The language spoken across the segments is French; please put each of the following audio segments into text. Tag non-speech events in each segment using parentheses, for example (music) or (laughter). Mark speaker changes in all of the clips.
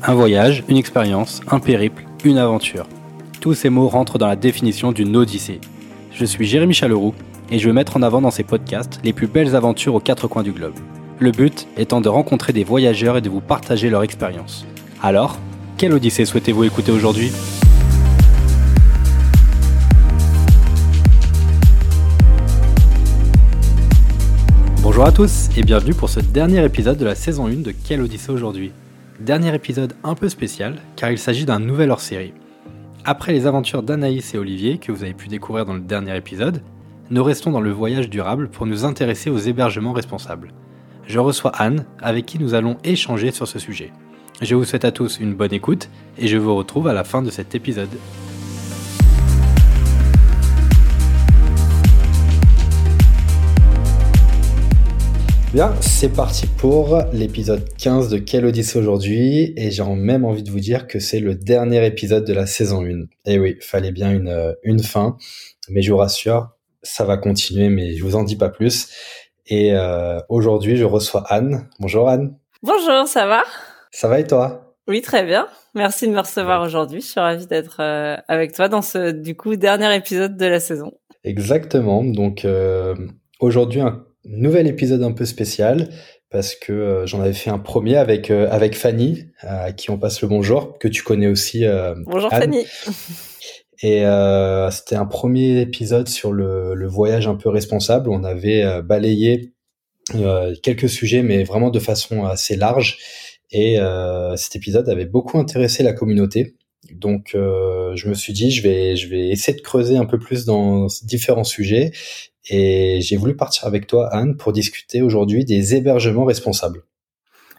Speaker 1: Un voyage, une expérience, un périple, une aventure. Tous ces mots rentrent dans la définition d'une odyssée. Je suis Jérémy Chaleroux et je veux mettre en avant dans ces podcasts les plus belles aventures aux quatre coins du globe. Le but étant de rencontrer des voyageurs et de vous partager leur expérience. Alors, quelle odyssée souhaitez-vous écouter aujourd'hui? Bonjour à tous et bienvenue pour ce dernier épisode de la saison 1 de Quelle Odyssée aujourd'hui? Dernier épisode un peu spécial car il s'agit d'un nouvel hors-série. Après les aventures d'Anaïs et Olivier que vous avez pu découvrir dans le dernier épisode, nous restons dans le voyage durable pour nous intéresser aux hébergements responsables. Je reçois Anne avec qui nous allons échanger sur ce sujet. Je vous souhaite à tous une bonne écoute et je vous retrouve à la fin de cet épisode. Bien, c'est parti pour l'épisode 15 de Quelle Odyssée aujourd'hui? Et j'ai même envie de vous dire que c'est le dernier épisode de la saison 1. Et oui, fallait bien une, euh, une fin, mais je vous rassure, ça va continuer, mais je vous en dis pas plus. Et euh, aujourd'hui, je reçois Anne. Bonjour Anne.
Speaker 2: Bonjour, ça va?
Speaker 1: Ça va et toi?
Speaker 2: Oui, très bien. Merci de me recevoir aujourd'hui. Je suis ravie d'être euh, avec toi dans ce du coup dernier épisode de la saison.
Speaker 1: Exactement. Donc euh, aujourd'hui un nouvel épisode un peu spécial parce que euh, j'en avais fait un premier avec euh, avec Fanny à qui on passe le bonjour que tu connais aussi. Euh,
Speaker 2: bonjour
Speaker 1: Anne.
Speaker 2: Fanny. (laughs)
Speaker 1: Et c'était un premier épisode sur le, le, voyage un peu responsable. On avait balayé quelques sujets, mais vraiment de façon assez large. Et cet épisode avait beaucoup intéressé la communauté. Donc, euh, je me suis dit, je vais, je vais essayer de creuser un peu plus dans différents sujets. Et j'ai voulu partir avec toi, Anne, pour discuter aujourd'hui des hébergements responsables.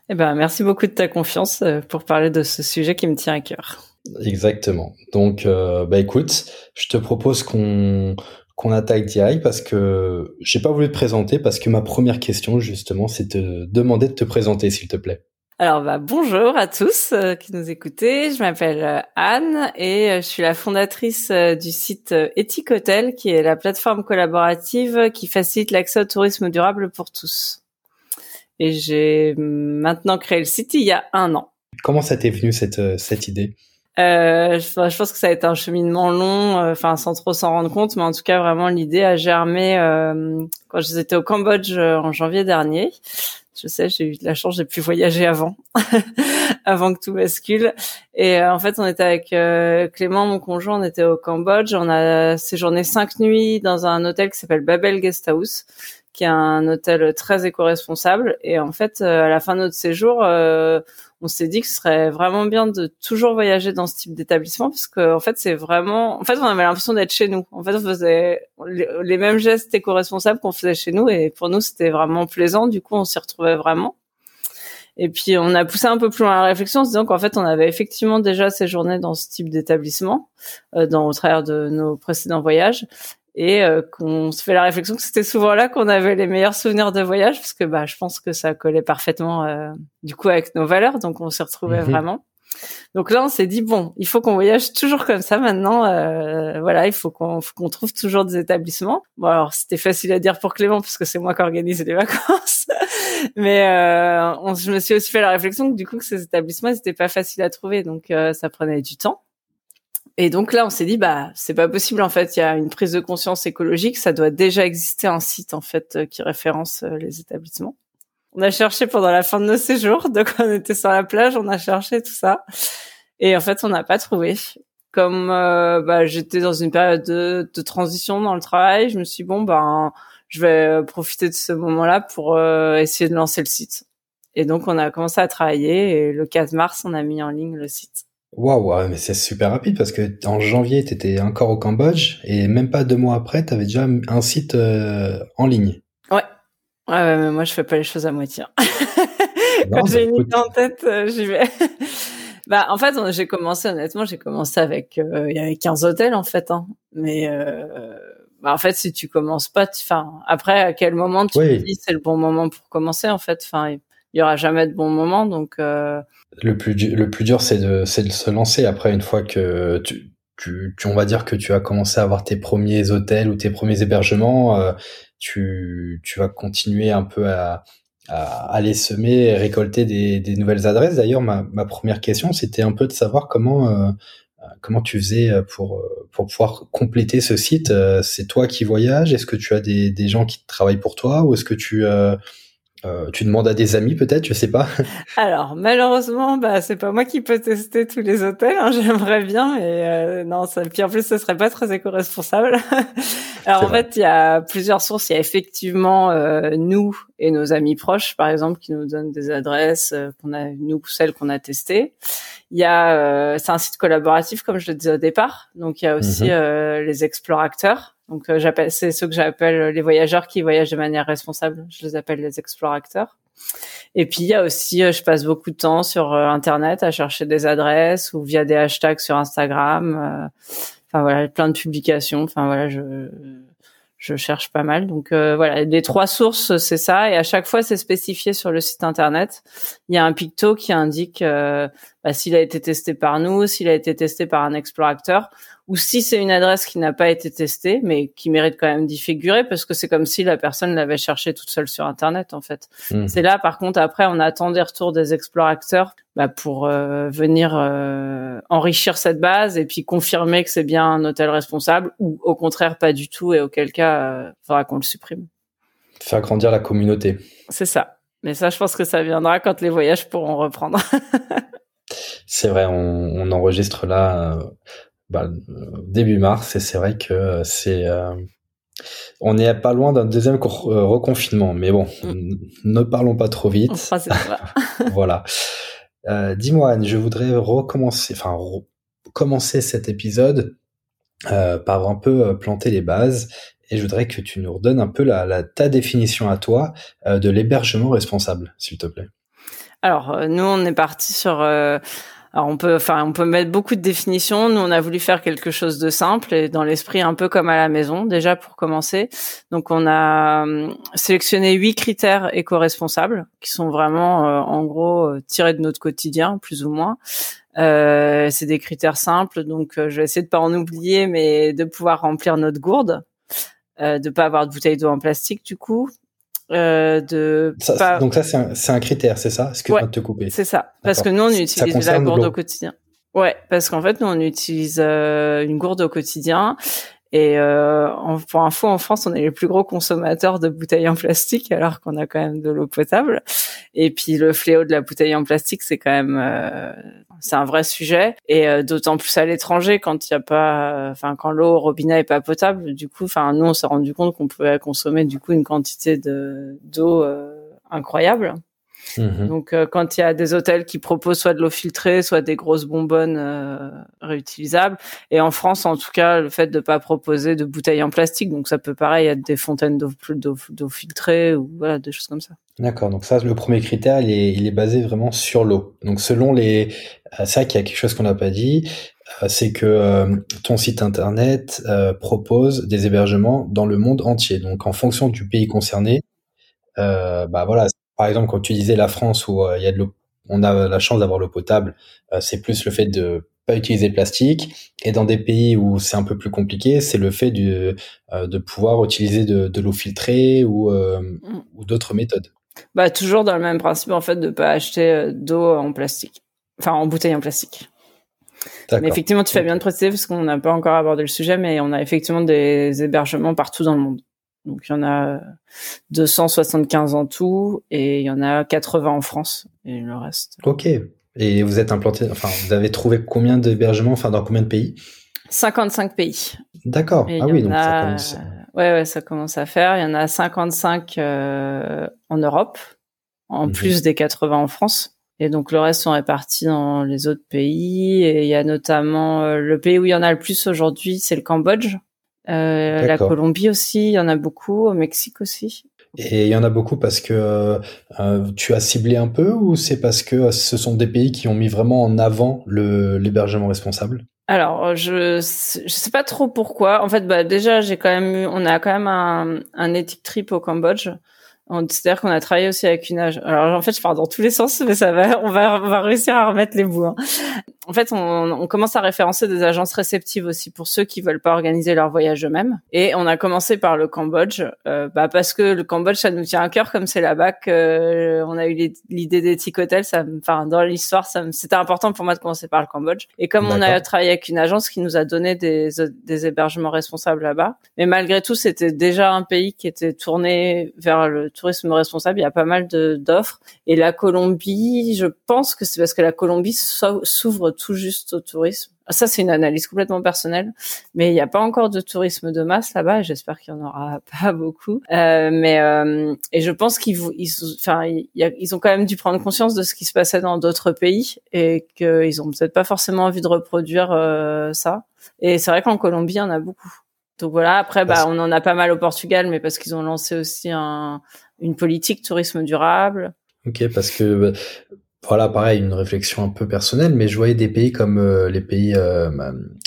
Speaker 2: Eh ben, merci beaucoup de ta confiance euh, pour parler de ce sujet qui me tient à cœur.
Speaker 1: Exactement. Donc, euh, bah écoute, je te propose qu'on qu'on attaque direct parce que j'ai pas voulu te présenter parce que ma première question justement, c'est te demander de te présenter, s'il te plaît.
Speaker 2: Alors bah, bonjour à tous euh, qui nous écoutez. Je m'appelle euh, Anne et euh, je suis la fondatrice du site Ethic Hotel, qui est la plateforme collaborative qui facilite l'accès au tourisme durable pour tous. Et j'ai maintenant créé le site il y a un an.
Speaker 1: Comment ça t'est venu cette cette idée?
Speaker 2: Euh, je, je, pense que ça a été un cheminement long, enfin sans trop s'en rendre compte, mais en tout cas vraiment l'idée a germé euh, quand j'étais au Cambodge en janvier dernier. Je sais, j'ai eu de la chance, j'ai pu voyager avant, (laughs) avant que tout bascule. Et euh, en fait, on était avec euh, Clément, mon conjoint, on était au Cambodge. On a séjourné cinq nuits dans un hôtel qui s'appelle Babel Guest House, qui est un hôtel très éco-responsable. Et en fait, euh, à la fin de notre séjour, on s'est dit que ce serait vraiment bien de toujours voyager dans ce type d'établissement parce que en fait c'est vraiment en fait on avait l'impression d'être chez nous. En fait on faisait les mêmes gestes éco-responsables qu'on faisait chez nous et pour nous c'était vraiment plaisant. Du coup on s'y retrouvait vraiment. Et puis on a poussé un peu plus loin la réflexion en se disant qu'en fait on avait effectivement déjà séjourné dans ce type d'établissement euh, dans au travers de nos précédents voyages et euh, qu'on se fait la réflexion que c'était souvent là qu'on avait les meilleurs souvenirs de voyage parce que bah je pense que ça collait parfaitement euh, du coup avec nos valeurs. Donc on s'y retrouvait
Speaker 1: Mhm.
Speaker 2: vraiment. Donc là on s'est dit bon il faut qu'on voyage toujours comme ça maintenant. Euh, voilà il faut qu'on trouve toujours des établissements. Bon alors c'était facile à dire pour Clément parce que c'est moi qui organise les (laughs) vacances. Mais euh, on, je me suis aussi fait la réflexion que du coup que ces établissements c'était pas facile à trouver. Donc euh, ça prenait du temps et donc là, on s'est dit, bah, c'est pas possible. En fait, il y a une prise de conscience écologique. Ça doit déjà exister un site en fait euh, qui référence euh, les établissements. On a cherché pendant la fin de nos séjours, (laughs) donc on était sur la plage, on a cherché tout ça, et en fait, on n'a pas trouvé. Comme euh, bah, j'étais dans une période de, transition dans le travail, je me suis dit, bon, ben, je vais profiter de ce moment-là pour essayer de lancer le site. Et donc, on a commencé à travailler, et le 4 mars, on a mis en ligne le site.
Speaker 1: Waouh, mais c'est super rapide parce que en janvier, tu étais encore au Cambodge et même pas deux mois après, tu avais déjà un site euh, en ligne.
Speaker 2: Ouais. Ouais, mais moi, je fais pas les choses à moitié. (laughs) Quand j'ai une idée en tête, euh, j'y vais. (laughs) bah, en fait, j'ai commencé, honnêtement, j'ai commencé avec, euh, il y avait 15 hôtels, en fait, hein. Mais, euh, bah, en fait, si tu commences pas, enfin, après, à quel moment tu
Speaker 1: oui.
Speaker 2: te dis c'est le bon moment pour commencer, en fait, enfin, il y aura jamais de bon moment, donc, euh...
Speaker 1: Le plus, le plus dur, c'est de, c'est de se lancer après une fois que tu, tu, tu, on va dire que tu as commencé à avoir tes premiers hôtels ou tes premiers hébergements, euh, tu, tu vas continuer un peu à, aller semer et récolter des, des nouvelles adresses. D'ailleurs, ma, ma, première question, c'était un peu de savoir comment comment tu faisais pour pour pouvoir compléter ce site. C'est toi qui voyages? Est-ce que tu as des, des gens qui travaillent pour toi? Ou est-ce que tu euh, tu demandes à des amis peut-être, je sais pas. (laughs)
Speaker 2: Alors malheureusement, bah c'est pas moi qui peux tester tous les hôtels. Hein, (laughs) J'aimerais bien, mais euh, non, ça, puis en plus ce serait pas très éco-responsable. (laughs) Alors en fait, il y a plusieurs sources. Il y a effectivement euh, nous et nos amis proches, par exemple, qui nous donnent des adresses euh, qu'on a nous celles qu'on a testées. Il y a, c'est un site collaboratif comme je le disais au départ. Donc il y a aussi mhm. les explorateurs donc euh, j'appelle, c'est ceux que j'appelle les voyageurs qui voyagent de manière responsable. Je les appelle les explorateurs. Et puis il y a aussi, euh, je passe beaucoup de temps sur euh, Internet à chercher des adresses ou via des hashtags sur Instagram. Enfin voilà, plein de publications. Enfin voilà, je je cherche pas mal. Donc voilà, les trois sources, c'est ça. Et à chaque fois, c'est spécifié sur le site internet. Il y a un picto qui indique bah, s'il a été testé par nous, s'il a été testé par un explorateur, ou si c'est une adresse qui n'a pas été testée, mais qui mérite quand même d'y figurer, parce que c'est comme si la personne l'avait cherché toute seule sur Internet, en fait. Hmm. C'est là, par contre, après, on attend des retours des explorateurs bah, pour euh, venir euh, enrichir cette base et puis confirmer que c'est bien un hôtel responsable, ou au contraire pas du tout, et auquel cas, il euh, faudra qu'on le supprime.
Speaker 1: Faire grandir la communauté.
Speaker 2: C'est ça. Mais ça, je pense que ça viendra quand les voyages pourront reprendre. (laughs)
Speaker 1: c'est vrai, on, on, enregistre là bah, début mars et c'est vrai que c'est euh, on n'est pas loin d'un deuxième euh, reconfinement, mais bon, mm. ne parlons pas trop vite. (laughs) voilà. Euh, Dis-moi, Anne, je voudrais recommencer, enfin, commencer cet épisode euh, par un peu euh, planter les bases, et je voudrais que tu nous redonnes un peu la, la ta définition à toi de l'hébergement responsable, s'il te plaît.
Speaker 2: Alors, nous, on est parti sur alors on peut, enfin, on peut mettre beaucoup de définitions. Nous, on a voulu faire quelque chose de simple et dans l'esprit un peu comme à la maison, déjà pour commencer. Donc, on a hum, sélectionné huit critères éco-responsables qui sont vraiment, euh, en gros, euh, tirés de notre quotidien, plus ou moins. Euh, c'est des critères simples, donc je vais essayer de pas en oublier, mais de pouvoir remplir notre gourde, euh, de pas avoir de bouteille d'eau en plastique du coup, euh, de
Speaker 1: donc ça c'est un, un critère c'est ça? Ce que ouais, te couper?
Speaker 2: c'est ça. Parce que nous on utilise la gourde au quotidien. Ouais parce qu'en fait nous on utilise euh, une gourde au quotidien et euh, pour info, en France, on est les plus gros consommateurs de bouteilles en plastique, alors qu'on a quand même de l'eau potable. Et puis le fléau de la bouteille en plastique, c'est quand même, euh, c'est un vrai sujet. Et euh, d'autant plus à l'étranger, quand il y a pas, enfin quand l'eau au robinet est pas potable, du coup, enfin nous, on s'est rendu compte qu'on pouvait consommer du coup une quantité de d'eau euh, incroyable. Mhm. Donc, euh, quand il y a des hôtels qui proposent soit de l'eau filtrée, soit des grosses bonbonnes euh, réutilisables, et en France, en tout cas, le fait de pas proposer de bouteilles en plastique, donc ça peut pareil être des fontaines d'eau, d'eau, filtrée ou voilà des choses comme ça.
Speaker 1: D'accord. Donc ça, le premier critère, il est, il est basé vraiment sur l'eau. Donc selon les, euh, c'est vrai qu'il y a quelque chose qu'on n'a pas dit, c'est que ton site internet propose des hébergements dans le monde entier. Donc en fonction du pays concerné, bah voilà, par exemple, quand tu disais la France où euh, il y a de l'eau, on a la chance d'avoir l'eau potable, euh, c'est plus le fait de pas utiliser plastique. Et dans des pays où c'est un peu plus compliqué, c'est le fait de, euh, de pouvoir utiliser de, l'eau filtrée ou, mm. ou d'autres méthodes.
Speaker 2: Bah toujours dans le même principe en fait de pas acheter d'eau en plastique, enfin en bouteille en plastique. Mais effectivement, tu fais bien de préciser parce qu'on n'a pas encore abordé le sujet, mais on a effectivement des hébergements partout dans le monde. Donc il y en a 275 en tout et il y en a 80 en France et le reste.
Speaker 1: Ok. Et vous êtes implanté, enfin vous avez trouvé combien d'hébergements, enfin dans combien de pays?
Speaker 2: 55 pays.
Speaker 1: D'accord. Ah oui, donc ça commence.
Speaker 2: Ouais, ouais, ça commence à faire. Il y en a 55 euh, en Europe, en mhm. plus des 80 en France. Et donc le reste sont répartis dans les autres pays. Et il y a notamment euh, le pays où il y en a le plus aujourd'hui, c'est le Cambodge. Euh, la Colombie aussi, il y en a beaucoup, au Mexique aussi.
Speaker 1: Et il y en a beaucoup parce que euh, tu as ciblé un peu ou c'est parce que ce sont des pays qui ont mis vraiment en avant l'hébergement responsable?
Speaker 2: Alors, je je sais pas trop pourquoi. En fait, bah déjà, j'ai quand même eu, on a quand même un, un éthique trip au Cambodge. C'est-à-dire qu'on a travaillé aussi avec une âge. Alors en fait, je pars dans tous les sens, mais ça va, on va, on va réussir à remettre les bouts. Hein. En fait, on, on, commence à référencer des agences réceptives aussi pour ceux qui veulent pas organiser leur voyage eux-mêmes. Et on a commencé par le Cambodge, euh, bah parce que le Cambodge, ça nous tient à cœur, comme c'est là-bas qu'on euh, a eu l'idée des Tic Hotels. Ça, enfin, dans l'histoire, c'était important pour moi de commencer par le Cambodge. Et comme on a travaillé avec une agence qui nous a donné des, des hébergements responsables là-bas, mais malgré tout, c'était déjà un pays qui était tourné vers le tourisme responsable. Il y a pas mal d'offres. Et la Colombie, je pense que c'est parce que la Colombie s'ouvre tout juste au tourisme. Ah, ça, c'est une analyse complètement personnelle, mais il n'y a pas encore de tourisme de masse là-bas. J'espère qu'il y en aura (laughs) pas beaucoup. Euh, mais euh, et je pense qu'ils, ils, enfin, ils ont quand même dû prendre conscience de ce qui se passait dans d'autres pays et qu'ils ont peut-être pas forcément envie de reproduire euh, ça. Et c'est vrai qu'en Colombie, il y en a beaucoup. Donc voilà. Après, bah, on en a pas mal au Portugal, mais parce qu'ils ont lancé aussi un, une politique tourisme durable.
Speaker 1: Ok, parce que bah, voilà, pareil, une réflexion un peu personnelle, mais je voyais des pays comme euh, les pays, euh,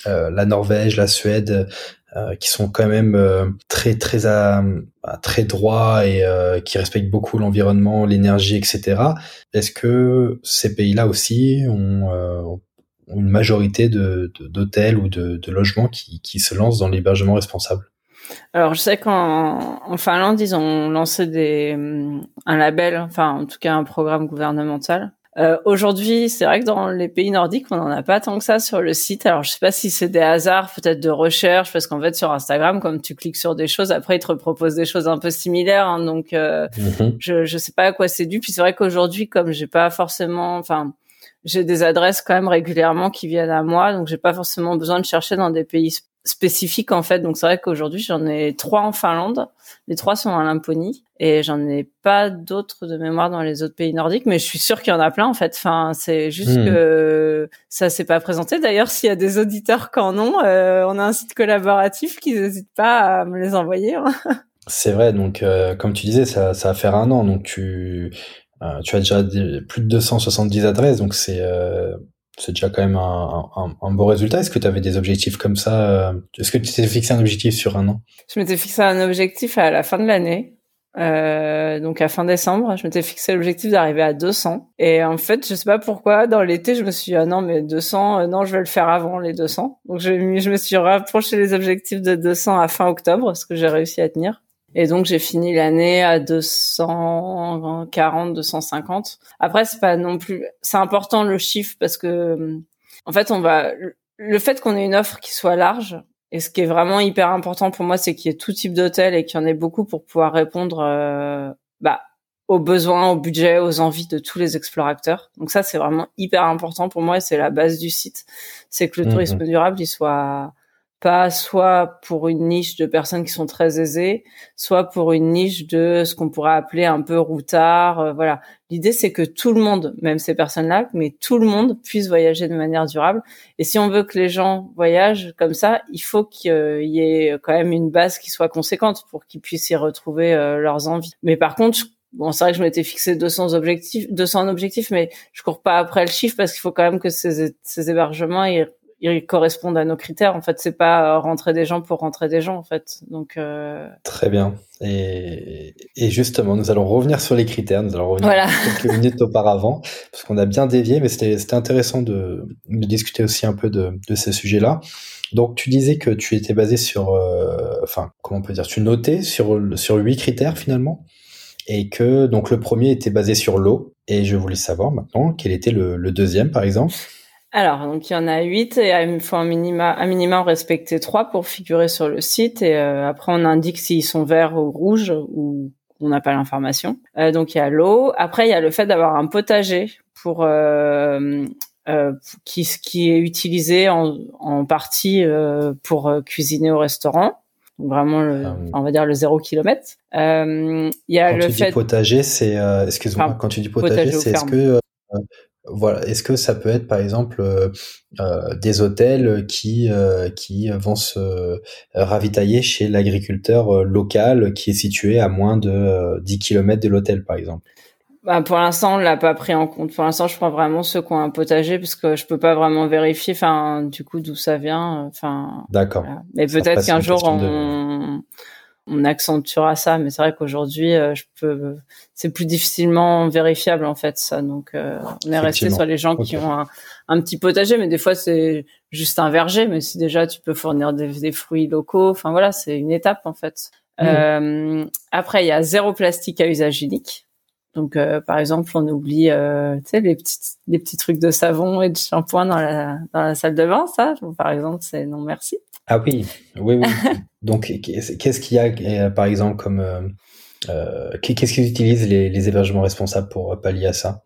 Speaker 1: euh, la Norvège, la Suède, qui sont quand même très très bah, très droits et qui respectent beaucoup l'environnement, l'énergie, etc. Est-ce que ces pays-là aussi ont, une majorité de d'hôtels ou de, de logements qui, qui se lancent dans l'hébergement responsable?
Speaker 2: Alors, je sais qu'en Finlande, ils ont lancé des, un label, enfin, en tout cas, un programme gouvernemental euh, Aujourd'hui, c'est vrai que dans les pays nordiques, on n'en a pas tant que ça sur le site. Alors, je sais pas si c'est des hasards, peut-être de recherche, parce qu'en fait, sur Instagram, comme tu cliques sur des choses, après, ils te proposent des choses un peu similaires. Hein, donc, euh, mhm. je je sais pas à quoi c'est dû. Puis c'est vrai qu'aujourd'hui, comme j'ai pas forcément, enfin, j'ai des adresses quand même régulièrement qui viennent à moi, donc j'ai pas forcément besoin de chercher dans des pays spécifiques en fait. Donc c'est vrai qu'aujourd'hui j'en ai trois en Finlande, les trois sont en Laponie et j'en ai pas d'autres de mémoire dans les autres pays nordiques, mais je suis sûre qu'il y en a plein en fait. Enfin c'est juste hmm. que ça s'est pas présenté. D'ailleurs s'il y a des auditeurs qui en ont, euh, on a un site collaboratif qui n'hésite pas à me les envoyer. Hein. (laughs)
Speaker 1: C'est vrai, donc euh, comme tu disais, ça, ça va faire un an, donc tu euh, tu as déjà plus de 270 adresses, donc c'est c'est déjà quand même un, un, beau résultat. Est-ce que tu avais des objectifs comme ça euh, Est-ce que tu t'es fixé un objectif sur un an?
Speaker 2: Je m'étais fixé un objectif à la fin de l'année. Euh, donc à fin décembre, je m'étais fixé l'objectif d'arriver à 200. Et en fait, je sais pas pourquoi, dans l'été, je me suis dit, ah non, mais 200, euh, non, je vais le faire avant les 200. Donc je, je me suis rapproché les objectifs de 200 à fin octobre, ce que j'ai réussi à tenir. Et donc j'ai fini l'année à 240, 250. Après c'est pas non plus, c'est important le chiffre parce que en fait on va, le fait qu'on ait une offre qui soit large et ce qui est vraiment hyper important pour moi c'est qu'il y ait tout type d'hôtel et qu'il y en ait beaucoup pour pouvoir répondre euh, bah, aux besoins, au budget, aux envies de tous les explorateurs. Donc ça c'est vraiment hyper important pour moi et c'est la base du site, c'est que le mmh tourisme durable il soit pas soit pour une niche de personnes qui sont très aisées, soit pour une niche de ce qu'on pourrait appeler un peu routard. Euh, voilà. L'idée, c'est que tout le monde, même ces personnes-là, mais tout le monde puisse voyager de manière durable. Et si on veut que les gens voyagent comme ça, il faut qu'il y ait quand même une base qui soit conséquente pour qu'ils puissent y retrouver euh, leurs envies. Mais par contre, Bon, c'est vrai que je m'étais fixé 200 objectifs, 200 objectifs, mais je cours pas après le chiffre parce qu'il faut quand même que ces, ces hébergements ils ils correspondent à nos critères. En fait, c'est pas euh, rentrer des gens pour rentrer des gens, en fait. Donc euh...
Speaker 1: très bien. Et, et, justement, nous allons revenir sur les critères. Nous allons revenir voilà. (laughs) quelques minutes auparavant, parce qu'on a bien dévié, mais c'était intéressant de, de, discuter aussi un peu de, de ces sujets-là. Donc, tu disais que tu étais basé sur, euh, enfin, comment on peut dire, tu notais sur sur huit critères finalement, et que donc le premier était basé sur l'eau. Et je voulais savoir maintenant quel était le, le deuxième, par exemple?
Speaker 2: Alors, donc il y en a huit et il faut un minima, un minimum respecter trois pour figurer sur le site et euh, après on indique s'ils sont verts ou rouges ou on n'a pas l'information. Euh, donc il y a l'eau. Après il y a le fait d'avoir un potager pour euh, euh qui qui est utilisé en, en partie euh, pour cuisiner au restaurant. Donc vraiment, le, ah on va dire le zéro kilomètre.
Speaker 1: Il y a quand le tu fait. Dis potager, c'est excuse-moi. quand tu dis potager, potager c'est est-ce que voilà. Est-ce que ça peut être par exemple euh, euh des hôtels qui euh, qui vont se ravitailler chez l'agriculteur euh, local qui est situé à moins de 10 km de l'hôtel par exemple?
Speaker 2: Bah, pour l'instant, on l'a pas pris en compte. Pour l'instant, je prends vraiment ceux qui ont un potager parce que je peux pas vraiment vérifier, enfin, du coup, d'où ça vient. Enfin.
Speaker 1: D'accord.
Speaker 2: Mais peut-être qu'un jour, on, on accentuera ça. Mais c'est vrai qu'aujourd'hui, euh, je peux, c'est plus difficilement vérifiable en fait ça. Donc, euh, on est resté sur les gens qui ont un, petit potager, mais des fois c'est juste un verger. Mais si déjà tu peux fournir des, fruits locaux, enfin voilà, c'est une étape en fait. Euh, après, il y a zéro plastique à usage unique. Donc, par exemple, on oublie, tu sais, les petits, les petits trucs de savon et de shampoing dans la, dans la salle de bain, ça. par exemple, c'est non merci.
Speaker 1: Ah oui, oui, oui. (laughs) Donc, qu'est-ce qu'il y a, euh, par exemple, comme euh, euh, qu'est-ce qu'ils utilisent les, les, hébergements responsables pour pallier à ça?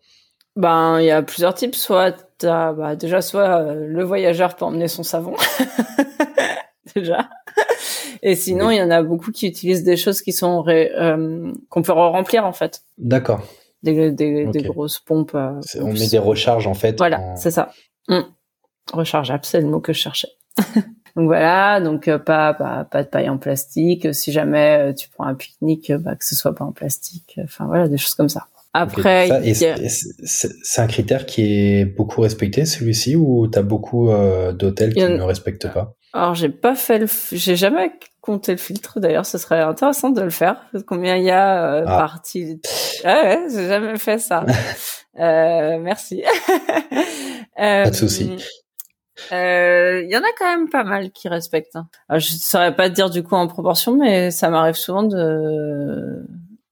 Speaker 2: Ben, il y a plusieurs types. Soit bah, déjà, soit le voyageur peut emmener son savon, (laughs) déjà. Et sinon, il y en a beaucoup qui utilisent des choses qui sont qu'on peut remplir en fait.
Speaker 1: D'accord.
Speaker 2: Des, des, des, grosses pompes.
Speaker 1: on met des recharges en fait.
Speaker 2: Voilà, c'est ça. Mmh. Rechargeable, c'est le mot que je cherchais. (laughs) Donc voilà, donc euh, pas, pas, pas de paille en plastique. Si jamais euh, tu prends un pique-nique, bah, que ce soit pas en plastique. Enfin voilà, des choses comme ça. Après,
Speaker 1: c'est un critère qui est beaucoup respecté celui-ci ou t'as beaucoup euh, d'hôtels qui ne respectent pas?
Speaker 2: Alors j'ai pas fait le, j'ai jamais compté le filtre. D'ailleurs, ce serait intéressant de le faire. Combien il y a euh, ah. parti ah ouais, j'ai jamais fait ça. (laughs) euh, merci. (laughs)
Speaker 1: pas de souci.
Speaker 2: Euh, il y en a quand même pas mal qui respectent. Hein. Alors, je saurais pas te dire du coup en proportion, mais ça m'arrive souvent de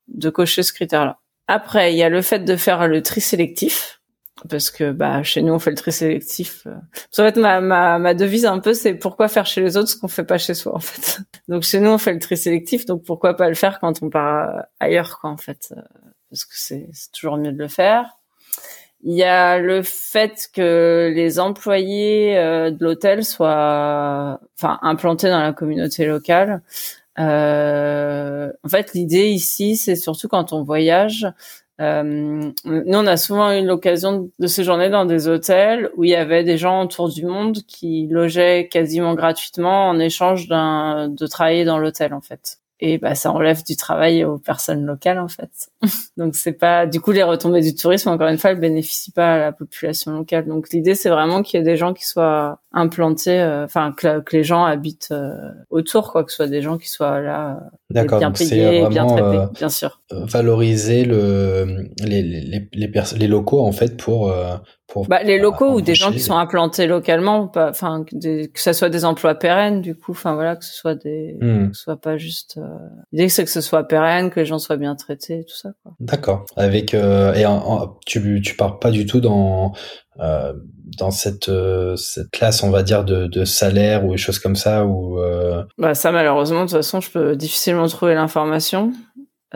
Speaker 2: de cocher ce critère-là. Après, il y a le fait de faire le tri sélectif, parce que bah chez nous on fait le tri sélectif. En fait, ma, ma, ma devise un peu c'est pourquoi faire chez les autres ce qu'on fait pas chez soi en fait. (laughs) Donc chez nous on fait le tri sélectif, donc pourquoi pas le faire quand on part ailleurs quoi en fait, parce que c'est toujours mieux de le faire. Il y a le fait que les employés euh, de l'hôtel soient, enfin, implantés dans la communauté locale. Euh, en fait, l'idée ici, c'est surtout quand on voyage. Euh, nous, on a souvent eu l'occasion de séjourner dans des hôtels où il y avait des gens autour du monde qui logeaient quasiment gratuitement en échange d'un de travailler dans l'hôtel, en fait et bah ça enlève du travail aux personnes locales en fait. (laughs) Donc c'est pas du coup les retombées du tourisme encore une fois elles bénéficient pas à la population locale. Donc l'idée c'est vraiment qu'il y ait des gens qui soient implantés euh, enfin que, que, les gens habitent euh, autour quoi que ce soit des gens qui soient là
Speaker 1: euh, bien payés, bien traités bien sûr. Valoriser le les les les, les locaux en fait pour
Speaker 2: bah, les locaux ou des gens qui sont implantés localement, enfin que, que ça soit des emplois pérennes du coup, enfin voilà que ce soit des, hmm. que ce soit pas juste. Euh... L'idée c'est que ce soit pérenne, que les gens soient bien traités, tout ça.
Speaker 1: D'accord. Avec euh, et tu tu pars pas du tout dans euh, dans cette euh, cette classe on va dire de, de salaire ou des choses comme ça ou. Euh...
Speaker 2: Bah ça malheureusement de toute façon je peux difficilement trouver l'information.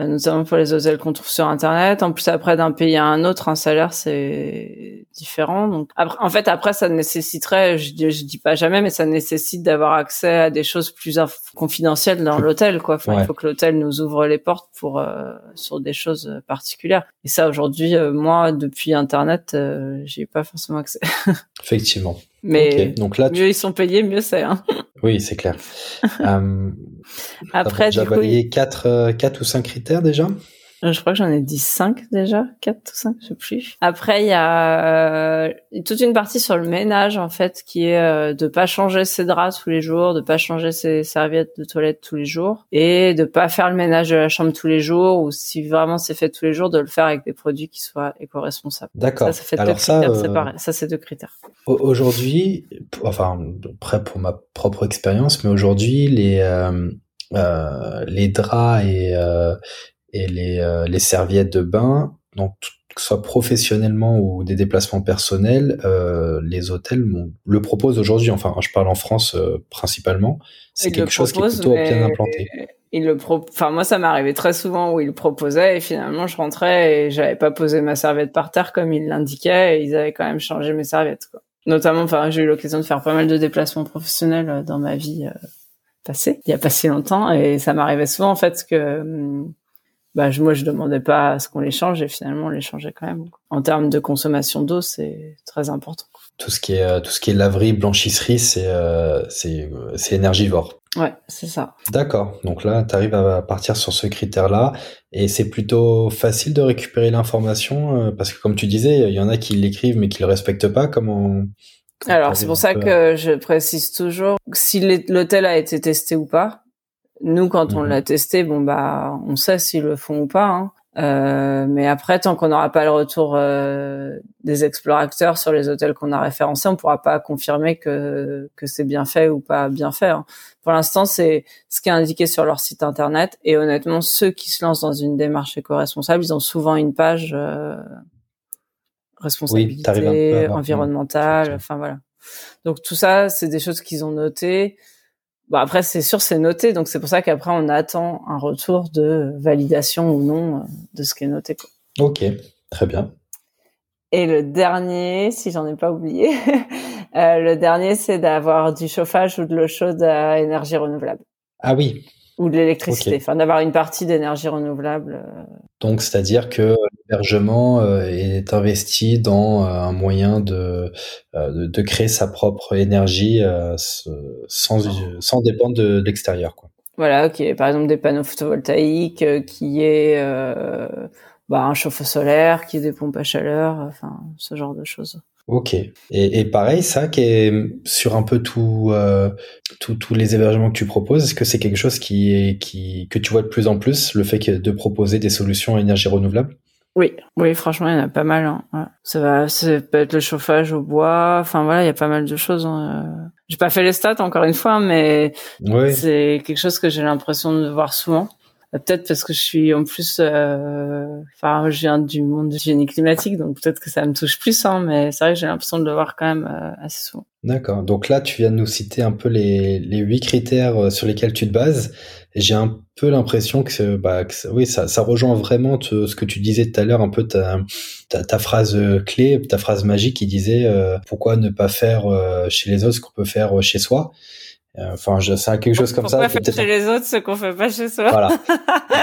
Speaker 2: Euh, notamment pour les hôtels qu'on trouve sur internet. En plus après d'un pays à un autre, un salaire c'est différent. Donc après, en fait après ça nécessiterait, je, je dis pas jamais, mais ça nécessite d'avoir accès à des choses plus confidentielles dans l'hôtel quoi. Enfin, Il faut que l'hôtel nous ouvre les portes pour euh, sur des choses particulières. Et ça aujourd'hui, euh, moi depuis internet, euh, j'ai pas forcément accès. (laughs)
Speaker 1: Effectivement.
Speaker 2: Mais donc là, mieux ils sont payés, mieux c'est. Hein. (laughs)
Speaker 1: Oui, c'est clair. (laughs) euh, Après, du balayé quatre, euh, quatre ou cinq critères déjà?
Speaker 2: Je crois que j'en ai dit 5 déjà, 4 ou 5, je sais plus. Après, il y a euh, toute une partie sur le ménage, en fait, qui est euh, de pas changer ses draps tous les jours, de pas changer ses serviettes de toilette tous les jours, et de pas faire le ménage de la chambre tous les jours, ou si vraiment c'est fait tous les jours, de le faire avec des produits qui soient éco-responsables.
Speaker 1: D'accord.
Speaker 2: Ça, ça fait deux critères euh... Ça, c'est deux critères.
Speaker 1: Aujourd'hui, enfin, après pour ma propre expérience, mais aujourd'hui, les... Euh, euh, les draps et, euh, et les, euh, les serviettes de bain, donc que ce soit professionnellement ou des déplacements personnels, euh, les hôtels le proposent aujourd'hui. Enfin, je parle en France euh, principalement. C'est quelque chose qui est plutôt bien implanté.
Speaker 2: Il le pro... Enfin, moi, ça m'est arrivé très souvent où il le proposait et finalement, je rentrais et j'avais pas posé ma serviette par terre comme il l'indiquait et ils avaient quand même changé mes serviettes. Quoi. Notamment, enfin, j'ai eu l'occasion de faire pas mal de déplacements professionnels dans ma vie euh, passée, il y a pas si longtemps et ça m'arrivait souvent en fait que hum, bah moi je demandais pas à ce qu'on les change et finalement on les changeait quand même. En termes de consommation d'eau, c'est très important.
Speaker 1: Tout ce qui est euh, tout ce qui est laverie, blanchisserie, c'est euh, c'est c'est énergivore.
Speaker 2: Ouais, c'est ça.
Speaker 1: D'accord. Donc là, tu arrives à partir sur ce critère-là et c'est plutôt facile de récupérer l'information euh, parce que comme tu disais, il y en a qui l'écrivent mais qui le respectent pas. Comment
Speaker 2: Alors c'est pour ça que je précise toujours si l'hôtel a été testé ou pas Nous, quand on
Speaker 1: Mhm.
Speaker 2: l'a testé, bon bah, on sait s'ils le font ou pas. hein. Euh, mais après, tant qu'on n'aura pas le retour euh, des explorateurs sur les hôtels qu'on a référencés, on pourra pas confirmer que que c'est bien fait ou pas bien fait. hein. Pour l'instant, c'est ce qui est indiqué sur leur site internet. Et honnêtement, ceux qui se lancent dans une démarche éco-responsable, ils ont souvent une page euh, responsabilité
Speaker 1: voir.
Speaker 2: environnementale. Enfin voilà. Donc tout ça, c'est des choses qu'ils ont notées. Bon après, c'est sûr, c'est noté. Donc c'est pour ça qu'après, on attend un retour de validation ou non euh, de ce qui est noté. quoi.
Speaker 1: Ok, très bien.
Speaker 2: Et le dernier, si j'en ai pas oublié, (laughs) euh, le dernier, c'est d'avoir du chauffage ou de l'eau chaude à énergie renouvelable
Speaker 1: Ah oui,
Speaker 2: ou de l'électricité. Enfin, d'avoir une partie d'énergie renouvelable. euh.
Speaker 1: donc c'est-à-dire que l'hébergement euh, est investi dans euh, un moyen de, euh, de, de créer sa propre énergie sans, sans dépendre de, de l'extérieur. Quoi.
Speaker 2: Voilà, ok. Par exemple, des panneaux photovoltaïques, qui est euh, bah, un chauffe-eau solaire, qui est des pompes à chaleur, enfin ce genre de choses.
Speaker 1: Ok. Et, et pareil, ça qui est sur un peu tout, euh, tous les hébergements que tu proposes, est-ce que c'est quelque chose qui est, qui, que tu vois de plus en plus, le fait que- de proposer des solutions à énergie renouvelable?
Speaker 2: Oui, oui, franchement, il y en a pas mal. Hein. Ouais. Ça va, ça peut être le chauffage au bois. Enfin voilà, il y a pas mal de choses. Hein. J'ai pas fait les stats encore une fois, mais
Speaker 1: Oui.
Speaker 2: c'est quelque chose que j'ai l'impression de voir souvent. Euh, Peut-être parce que je suis en plus, euh, enfin, je viens du monde du génie climatique, donc peut-être que ça me touche plus, hein, mais c'est vrai que j'ai l'impression de le voir quand même euh, assez souvent.
Speaker 1: D'accord. Donc là, tu viens de nous citer un peu les, les huit critères sur lesquels tu te bases. J'ai un peu l'impression que, bah, que oui, ça, ça rejoint vraiment te- ce que tu disais tout à l'heure, un peu ta, ta, ta phrase euh, clé, ta phrase magique qui disait euh, pourquoi ne pas faire euh, chez les autres ce qu'on peut faire euh, chez soi? Enfin, je- c'est quelque chose comme
Speaker 2: Pourquoi
Speaker 1: ça.
Speaker 2: faire
Speaker 1: peut-être
Speaker 2: chez les autres ce qu'on fait pas chez soi?
Speaker 1: Voilà,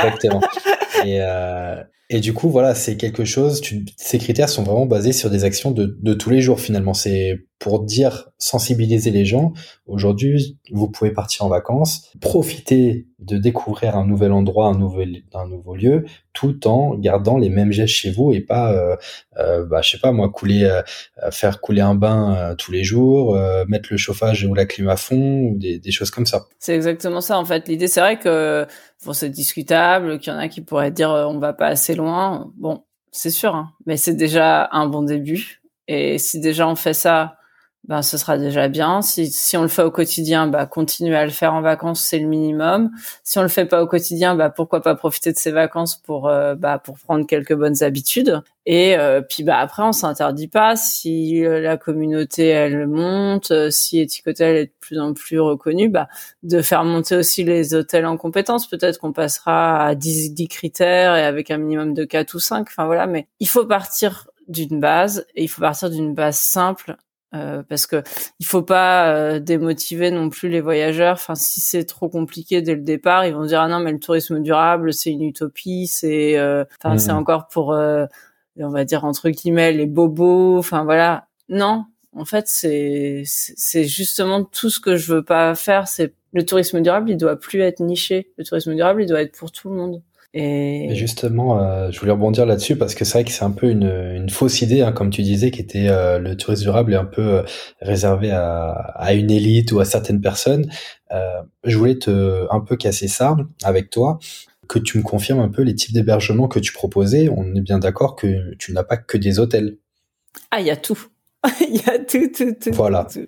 Speaker 1: exactement. (laughs) Et, euh, et du coup, voilà, c'est quelque chose. Tu, ces critères sont vraiment basés sur des actions de, de tous les jours finalement. C'est pour dire, sensibiliser les gens. Aujourd'hui, vous pouvez partir en vacances, profiter de découvrir un nouvel endroit, un nouvel, un nouveau lieu, tout en gardant les mêmes gestes chez vous et pas, euh, euh, bah, je sais pas moi, couler, euh, faire couler un bain euh, tous les jours, euh, mettre le chauffage ou la clim à fond ou des, des choses comme ça.
Speaker 2: C'est exactement ça en fait. L'idée, c'est vrai que bon, c'est discutable, qu'il y en a qui pourraient dire euh, on va pas assez loin. Bon, c'est sûr, hein, mais c'est déjà un bon début. Et si déjà on fait ça, ben ce sera déjà bien. Si si on le fait au quotidien, bah continuer à le faire en vacances, c'est le minimum. Si on le fait pas au quotidien, bah pourquoi pas profiter de ces vacances pour bah pour prendre quelques bonnes habitudes. Et euh, puis bah après on s'interdit pas si euh, la communauté elle monte, euh, si Ethic Hotel est de plus en plus reconnu, bah de faire monter aussi les hôtels en compétences. Peut-être qu'on passera à 10, 10 critères et avec un minimum de 4 ou 5. Enfin voilà, mais il faut partir d'une base et il faut partir d'une base simple euh, parce que il faut pas euh, démotiver non plus les voyageurs. Enfin, si c'est trop compliqué dès le départ, ils vont dire ah non mais le tourisme durable c'est une utopie, c'est euh, enfin
Speaker 1: Mhm.
Speaker 2: c'est encore pour euh, on va dire entre guillemets les bobos. Enfin voilà, non. En fait, c'est c'est justement tout ce que je veux pas faire. C'est le tourisme durable, il doit plus être niché. Le tourisme durable, il doit être pour tout le monde. Et
Speaker 1: Et justement, euh, je voulais rebondir là-dessus parce que c'est vrai que c'est un peu une, une fausse idée, hein, comme tu disais, qui était euh, le tourisme durable est un peu euh, réservé à, à une élite ou à certaines personnes. Euh, je voulais te un peu casser ça avec toi, que tu me confirmes un peu les types d'hébergements que tu proposais. On est bien d'accord que tu n'as pas que des hôtels.
Speaker 2: ah, il y a tout. Il y a tout, tout, tout.
Speaker 1: Voilà.
Speaker 2: tout.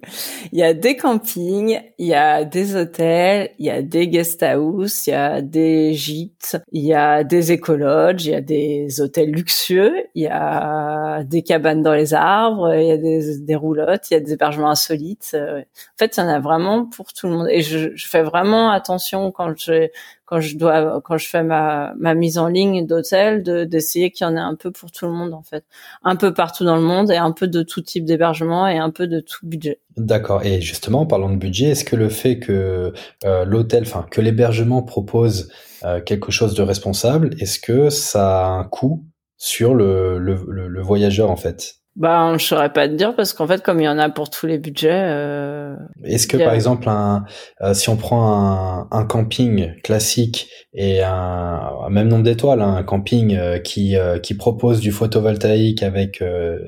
Speaker 2: Il y a des campings, il y a des hôtels, il y a des guest house, il y a des gîtes, il y a des écologes, il y a des hôtels luxueux, il y a des cabanes dans les arbres, il y a des, des roulottes, il y a des hébergements insolites. Euh, En fait, il y en a vraiment pour tout le monde. Et je, je fais vraiment attention quand je quand je dois quand je fais ma mise en ligne d'hôtel de d'essayer qu'il y en ait un peu pour tout le monde en fait un peu partout dans le monde et un peu de tout type d'hébergement et un peu de tout budget.
Speaker 1: D'accord. Et justement, en parlant de budget, est-ce que le fait que euh, l'hôtel, enfin que l'hébergement propose euh, quelque chose de responsable, est-ce que ça a un coût sur le, le, le voyageur en fait?
Speaker 2: Bah, je saurais pas te dire parce qu'en fait, comme il y en a pour tous les budgets. Euh...
Speaker 1: Est-ce que
Speaker 2: a-
Speaker 1: par exemple, un, euh, si on prend un, un camping classique et un, un même nombre d'étoiles, hein, un camping euh, qui, euh, qui propose du photovoltaïque avec euh,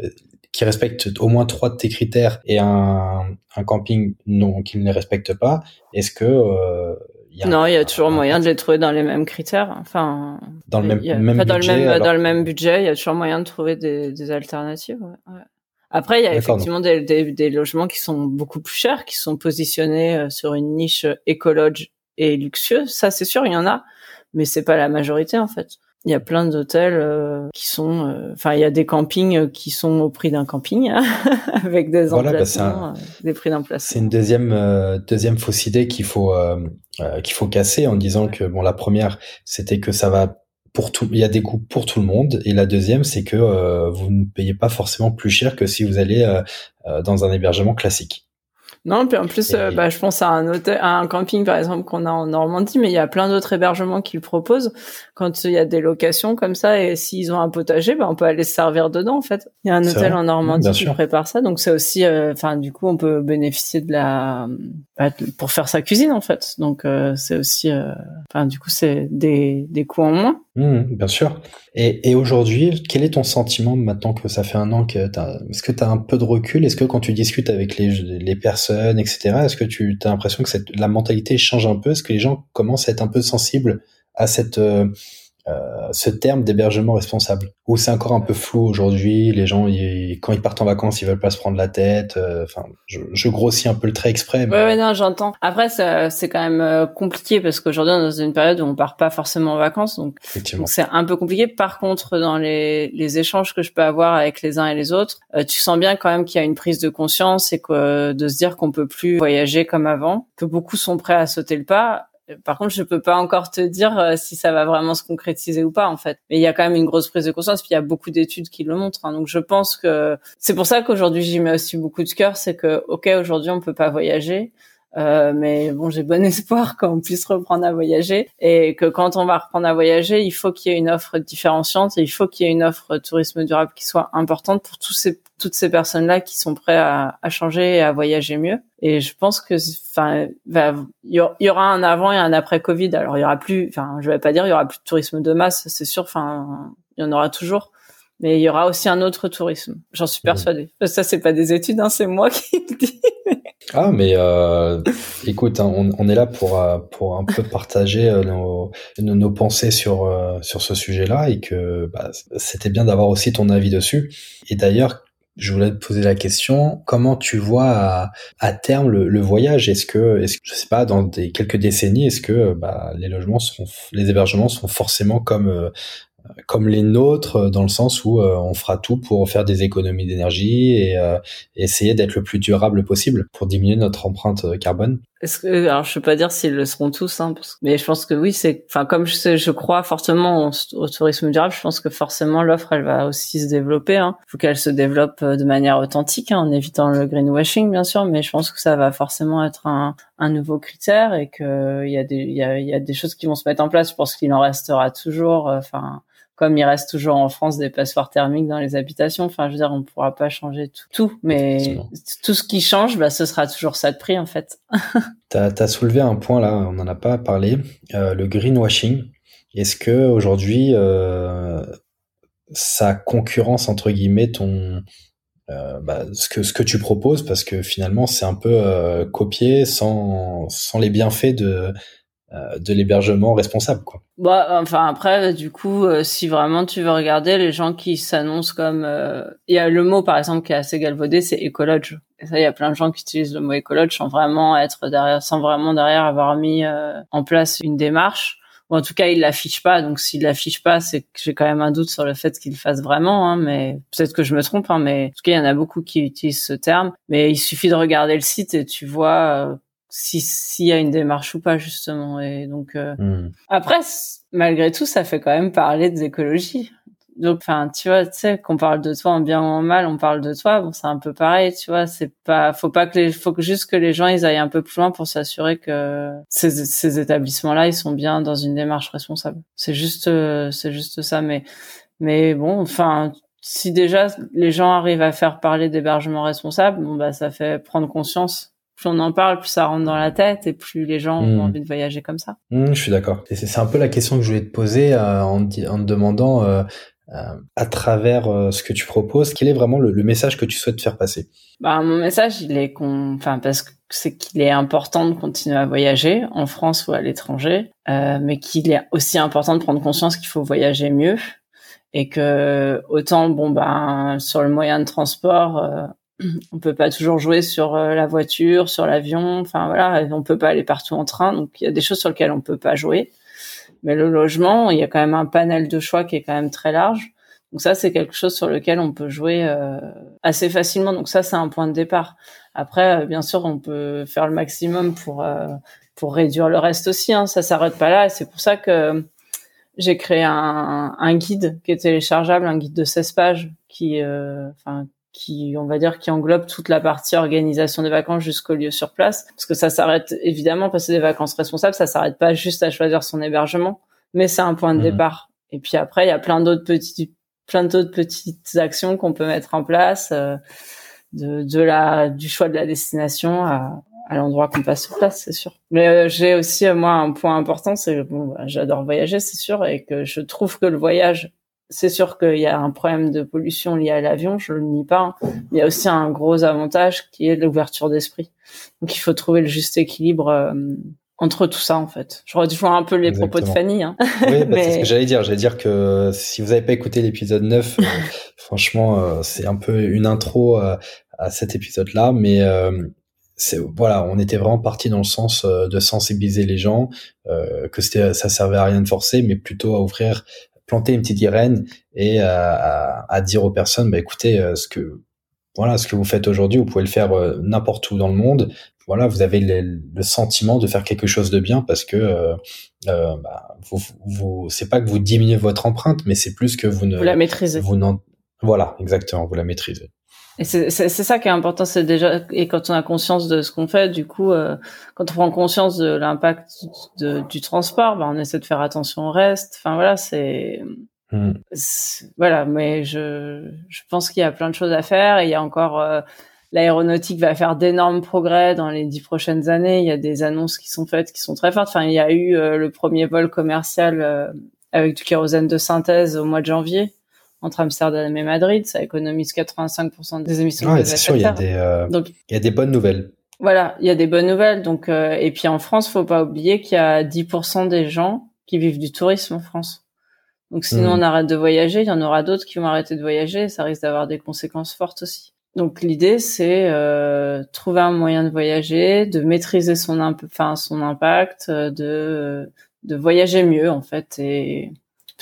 Speaker 1: qui respecte au moins trois de tes critères et un, un camping non qui ne les respecte pas, est-ce que
Speaker 2: non, il y a toujours moyen de les trouver dans les mêmes critères. Enfin,
Speaker 1: dans le même, même budget,
Speaker 2: dans le même, dans le même budget, il y a toujours moyen de trouver des, des alternatives. Ouais. Après, il y a effectivement des, des, des, logements qui sont beaucoup plus chers, qui sont positionnés euh, sur une niche écologe et luxueuse. Ça, c'est sûr, il y en a, mais c'est pas la majorité en fait. Il y a plein d'hôtels euh, qui sont, euh, enfin, il y a des campings qui sont au prix d'un camping hein, (laughs) avec des voilà, bah des prix d'un
Speaker 1: C'est une deuxième deuxième fausse idée qu'il faut qu'il faut casser en disant que bon, la première, c'était que ça va pour tout, il y a des coûts pour tout le monde. Et la deuxième, c'est que euh, vous ne payez pas forcément plus cher que si vous allez euh, euh, dans un hébergement classique.
Speaker 2: Non, puis en plus, euh, bah, je pense à un hôtel, à un camping par exemple qu'on a en Normandie, mais il y a plein d'autres hébergements qu'ils proposent quand il y a des locations comme ça et s'ils ont un potager, bah, on peut aller se servir dedans en fait. Il y a un hôtel en Normandie qui prépare ça, donc c'est aussi, euh, enfin du coup, on peut bénéficier de la bah, pour faire sa cuisine en fait. Donc euh, c'est aussi, enfin du coup, c'est des des coûts en moins.
Speaker 1: Mmh, bien sûr. Et, aujourd'hui, quel est ton sentiment maintenant que ça fait un an que est-ce que tu as un peu de recul? Est-ce que quand tu discutes avec les, les personnes, etc., est-ce que tu as l'impression que la mentalité change un peu? Est-ce que les gens commencent à être un peu sensibles à cette euh, euh, ce terme d'hébergement responsable Ou c'est encore un peu flou aujourd'hui Les gens, quand ils partent en vacances, ils veulent pas se prendre la tête. Euh, enfin, je, je, grossis un peu le trait exprès.
Speaker 2: Mais... Ouais, ouais, non, j'entends. Après, c'est quand même euh, compliqué parce qu'aujourd'hui, on est dans une période où on part pas forcément en vacances, donc c'est un peu compliqué. Par contre, dans les, les échanges que je peux avoir avec les uns et les autres, tu sens bien quand même qu'il y a une prise de conscience et que de se dire qu'on peut plus voyager comme avant, que beaucoup sont prêts à sauter le pas par contre, je peux pas encore te dire euh, si ça va vraiment se concrétiser ou pas, en fait. Mais il y a quand même une grosse prise de conscience, puis il y a beaucoup d'études qui le montrent. Hein. Donc, je pense que c'est pour ça qu'aujourd'hui j'y mets aussi beaucoup de cœur, c'est que ok, aujourd'hui on peut pas voyager. Euh, mais bon, j'ai bon espoir (laughs) qu'on puisse reprendre à voyager et que quand on va reprendre à voyager, il faut qu'il y ait une offre différenciante et il faut qu'il y ait une offre tourisme durable qui soit importante pour tous ces, toutes ces personnes-là qui sont prêtes à, à, changer et à voyager mieux. Et je pense que, enfin, il y aura un avant et un après Covid. Alors il y aura plus, enfin, je vais pas dire il y aura plus de tourisme de masse, c'est sûr. Enfin, il y en aura toujours mais il y aura aussi un autre tourisme. J'en suis persuadée. Ça, c'est pas des études, hein, c'est moi (laughs) qui le dis.
Speaker 1: Ah, mais euh, écoute, hein, on, est là pour euh, pour un peu partager euh, nos, nos, pensées sur euh, sur ce sujet-là et que bah, c'était bien d'avoir aussi ton avis dessus. Et d'ailleurs, je voulais te poser la question comment tu vois à, terme le, voyage? Est-ce que, est-ce je sais pas, dans quelques décennies, est-ce que bah, les logements sont, les hébergements sont forcément comme comme les nôtres euh, dans le sens où euh, on fera tout pour faire des économies d'énergie et euh, essayer d'être le plus durable possible pour diminuer notre empreinte carbone.
Speaker 2: Est-ce alors je peux pas dire s'ils le seront tous, hein, mais je pense que oui, c'est enfin comme je sais, je crois fortement au, tourisme durable, je pense que forcément l'offre elle va aussi se développer. Hein. Faut qu'elle se développe de manière authentique, hein, en évitant le greenwashing bien sûr, mais je pense que ça va forcément être un, un nouveau critère et que il y a des il y a, y a des choses qui vont se mettre en place. Je pense qu'il en restera toujours. Enfin comme il reste toujours en France des passeports thermiques dans les habitations, enfin, je veux dire, on pourra pas changer tout, tout mais tout ce qui change, bah, ce sera toujours ça de prix, en fait. (laughs)
Speaker 1: tu as, soulevé un point là, on n'en a pas parlé, euh, le greenwashing. Est-ce que aujourd'hui, euh, ça concurrence entre guillemets ton euh, bah, ce que ce que tu proposes? Parce que finalement c'est un peu euh, copié sans sans les bienfaits de de l'hébergement responsable quoi.
Speaker 2: Bah enfin après du coup euh, si vraiment tu veux regarder les gens qui s'annoncent comme euh, il y a le mot par exemple qui est assez galvaudé c'est écologe. Ça il y a plein de gens qui utilisent le mot écologe sans vraiment être derrière sans vraiment derrière avoir mis en place une démarche. Ou en tout cas, ils l'affichent pas. Donc, s'ils l'affichent pas, c'est que j'ai quand même un doute sur le fait qu'ils le fassent vraiment. Hein, mais peut-être que je me trompe. Hein, mais en tout cas, il y en a beaucoup qui utilisent ce terme. Mais il suffit de regarder le site et tu vois si s'il y a une démarche ou pas justement. Et donc euh, hmm. après malgré tout ça fait quand même parler d'écologie donc enfin tu vois tu sais qu'on parle de toi en bien ou en mal on parle de toi. Bon c'est un peu pareil tu vois c'est pas faut pas que les faut que juste que les gens ils aillent un peu plus loin pour s'assurer que ces, ces établissements là ils sont bien dans une démarche responsable. C'est juste euh, c'est juste ça. Mais mais bon enfin si déjà les gens arrivent à faire parler d'hébergement responsable bon bah ça fait prendre conscience plus on en parle, plus ça rentre dans la tête et plus les gens ont hmm. envie de voyager comme ça.
Speaker 1: Hmm, je suis d'accord. C'est un peu la question que je voulais te poser euh, en, en, te demandant, euh, à travers ce que tu proposes. Quel est vraiment le, message que tu souhaites faire passer?
Speaker 2: Bah, Mon message, il est qu'on, enfin, parce que c'est qu'il est important de continuer à voyager en France ou à l'étranger, mais qu'il est aussi important de prendre conscience qu'il faut voyager mieux et que autant bon ben sur le moyen de transport euh, on peut pas toujours jouer sur euh, la voiture, sur l'avion, enfin voilà, on peut pas aller partout en train, donc il y a des choses sur lesquelles on peut pas jouer. Mais le logement, il y a quand même un panel de choix qui est quand même très large. Donc ça, c'est quelque chose sur lequel on peut jouer euh, assez facilement. Donc ça, c'est un point de départ. Après, euh, bien sûr, on peut faire le maximum pour pour réduire le reste aussi. Hein. Ça s'arrête pas là. C'est pour ça que j'ai créé un, un, guide qui est téléchargeable, un guide de 16 pages qui, enfin, qui, on va dire, qui englobe toute la partie organisation des vacances jusqu'au lieu sur place. Parce que ça s'arrête, évidemment, passer des vacances responsables, ça s'arrête pas juste à choisir son hébergement, mais c'est un point de mmh. départ. Et puis après, il y a plein d'autres petits, plein d'autres petites actions qu'on peut mettre en place, euh, de, de la, du choix de la destination à, à l'endroit qu'on passe sur place, c'est sûr. Mais euh, j'ai aussi euh, moi un point important, c'est bon, bah, j'adore voyager, c'est sûr, et que je trouve que le voyage, c'est sûr qu'il y a un problème de pollution lié à l'avion, je le nie pas. Hein. Il y a aussi un gros avantage qui est l'ouverture d'esprit. Donc il faut trouver le juste équilibre euh, entre tout ça en fait. Je rejoins un peu les propos de Fanny. Hein.
Speaker 1: Oui, bah, c'est (laughs) ce que j'allais dire. J'allais dire que si vous n'avez pas écouté l'épisode 9, (laughs) franchement, c'est un peu une intro à cet épisode-là, mais voilà, on était vraiment parti dans le sens euh, de sensibiliser les gens, euh, que c'était, ça servait à rien de forcer, mais plutôt à ouvrir, planter une petite graine et à, à, dire aux personnes, bah écoutez, euh, ce que voilà, ce que vous faites aujourd'hui, vous pouvez le faire n'importe où dans le monde. Voilà, vous avez le, sentiment de faire quelque chose de bien parce que euh, bah, vous, vous c'est pas que vous diminuez votre empreinte, mais c'est plus que vous ne
Speaker 2: vous la maîtrisez.
Speaker 1: Vous voilà, exactement, vous la maîtrisez.
Speaker 2: Et c'est ça qui est important, c'est déjà et quand on a conscience de ce qu'on fait, du coup, euh, quand on prend conscience de l'impact du transport, ben on essaie de faire attention au reste. Enfin voilà, c'est hmm. voilà, mais je je pense qu'il y a plein de choses à faire et il y a encore euh, l'aéronautique va faire d'énormes progrès dans les dix prochaines années. Il y a des annonces qui sont faites qui sont très fortes. Enfin, il y a eu euh, le premier vol commercial avec du kérosène de synthèse au mois de janvier entre Amsterdam et Madrid, ça économise 85% des émissions
Speaker 1: de c'est sûr, il y a des, euh, donc, il y a des bonnes nouvelles.
Speaker 2: Voilà, il y a des bonnes nouvelles. Donc, euh, et puis en France, faut pas oublier qu'il y a 10% des gens qui vivent du tourisme en France. Donc, sinon hmm. on arrête de voyager, il y en aura d'autres qui vont arrêter de voyager, et ça risque d'avoir des conséquences fortes aussi. Donc, l'idée, c'est euh, trouver un moyen de voyager, de maîtriser son, enfin, son impact, euh, de de voyager mieux en fait et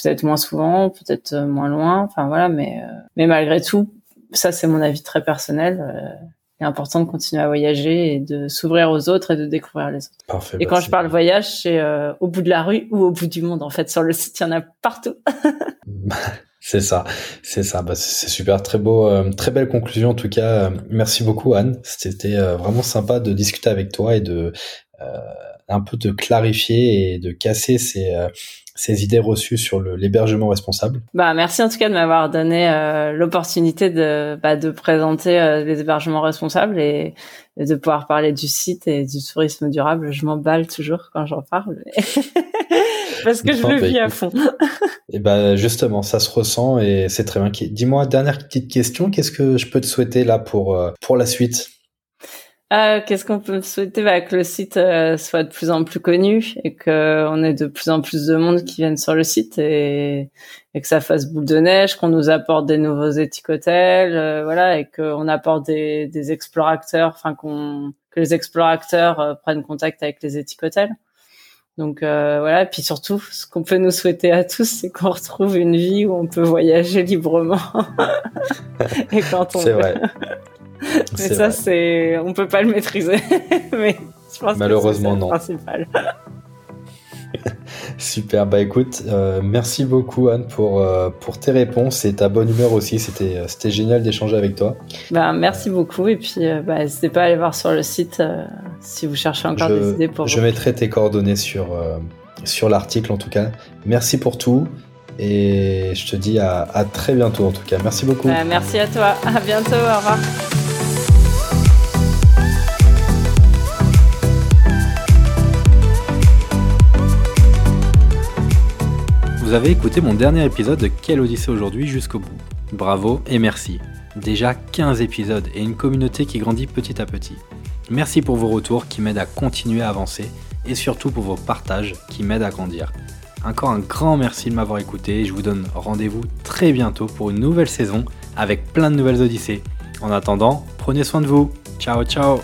Speaker 2: peut-être moins souvent, peut-être euh, moins loin. Enfin voilà, mais euh, mais malgré tout, ça c'est mon avis très personnel. Euh, il est important de continuer à voyager et de s'ouvrir aux autres et de découvrir les autres.
Speaker 1: Parfait,
Speaker 2: et bah, quand je parle voyage, c'est au bout de la rue ou au bout du monde. En fait, sur le site, il y en a partout. (laughs) (laughs)
Speaker 1: c'est ça, c'est ça. Bah, c'est super, très beau, très belle conclusion en tout cas. merci beaucoup Anne. C'était vraiment sympa de discuter avec toi et de un peu de clarifier et de casser ces ces idées reçues sur l'hébergement responsable.
Speaker 2: Bah merci en tout cas de m'avoir donné euh, l'opportunité de bah, de présenter euh, les hébergements responsables et, de pouvoir parler du site et du tourisme durable. Je m'emballe toujours quand j'en parle (laughs) parce que je le vis à fond.
Speaker 1: et ben justement, ça se ressent et c'est très bien. Dis-moi dernière petite question, qu'est-ce que je peux te souhaiter là pour euh, pour la suite?
Speaker 2: Euh, Qu'est-ce qu'on peut souhaiter? Bah, Que le site euh, soit de plus en plus connu et qu'on ait de plus en plus de monde qui viennent sur le site et, et que ça fasse boule de neige, qu'on nous apporte des nouveaux étiquetels, euh, voilà, et qu'on apporte des, des explorateurs, enfin qu'on que les explorateurs euh, prennent contact avec les étiquetels. Donc voilà, et puis surtout, ce qu'on peut nous souhaiter à tous, c'est qu'on retrouve une vie où on peut voyager librement. (laughs) et quand on
Speaker 1: C'est vrai. (laughs)
Speaker 2: Mais ça, c'est, on peut pas le maîtriser. (laughs) Mais je pense
Speaker 1: Malheureusement,
Speaker 2: que
Speaker 1: non.
Speaker 2: Principal. (laughs)
Speaker 1: Super, bah écoute, euh, merci beaucoup Anne pour, euh, pour tes réponses et ta bonne humeur aussi, c'était, euh, c'était génial d'échanger avec toi.
Speaker 2: Bah, merci beaucoup et puis bah, n'hésitez pas à aller voir sur le site si vous cherchez encore des idées pour...
Speaker 1: Je mettrai tes coordonnées sur, sur l'article en tout cas. Merci pour tout et je te dis à, à très bientôt en tout cas. Merci beaucoup.
Speaker 2: Bah, merci à toi, à bientôt, au revoir.
Speaker 1: Vous avez écouté mon dernier épisode de Quelle Odyssée aujourd'hui jusqu'au bout. Bravo et merci. Déjà 15 épisodes et une communauté qui grandit petit à petit. Merci pour vos retours qui m'aident à continuer à avancer et surtout pour vos partages qui m'aident à grandir. Encore un grand merci de m'avoir écouté et je vous donne rendez-vous très bientôt pour une nouvelle saison avec plein de nouvelles odyssées. En attendant, prenez soin de vous. Ciao ciao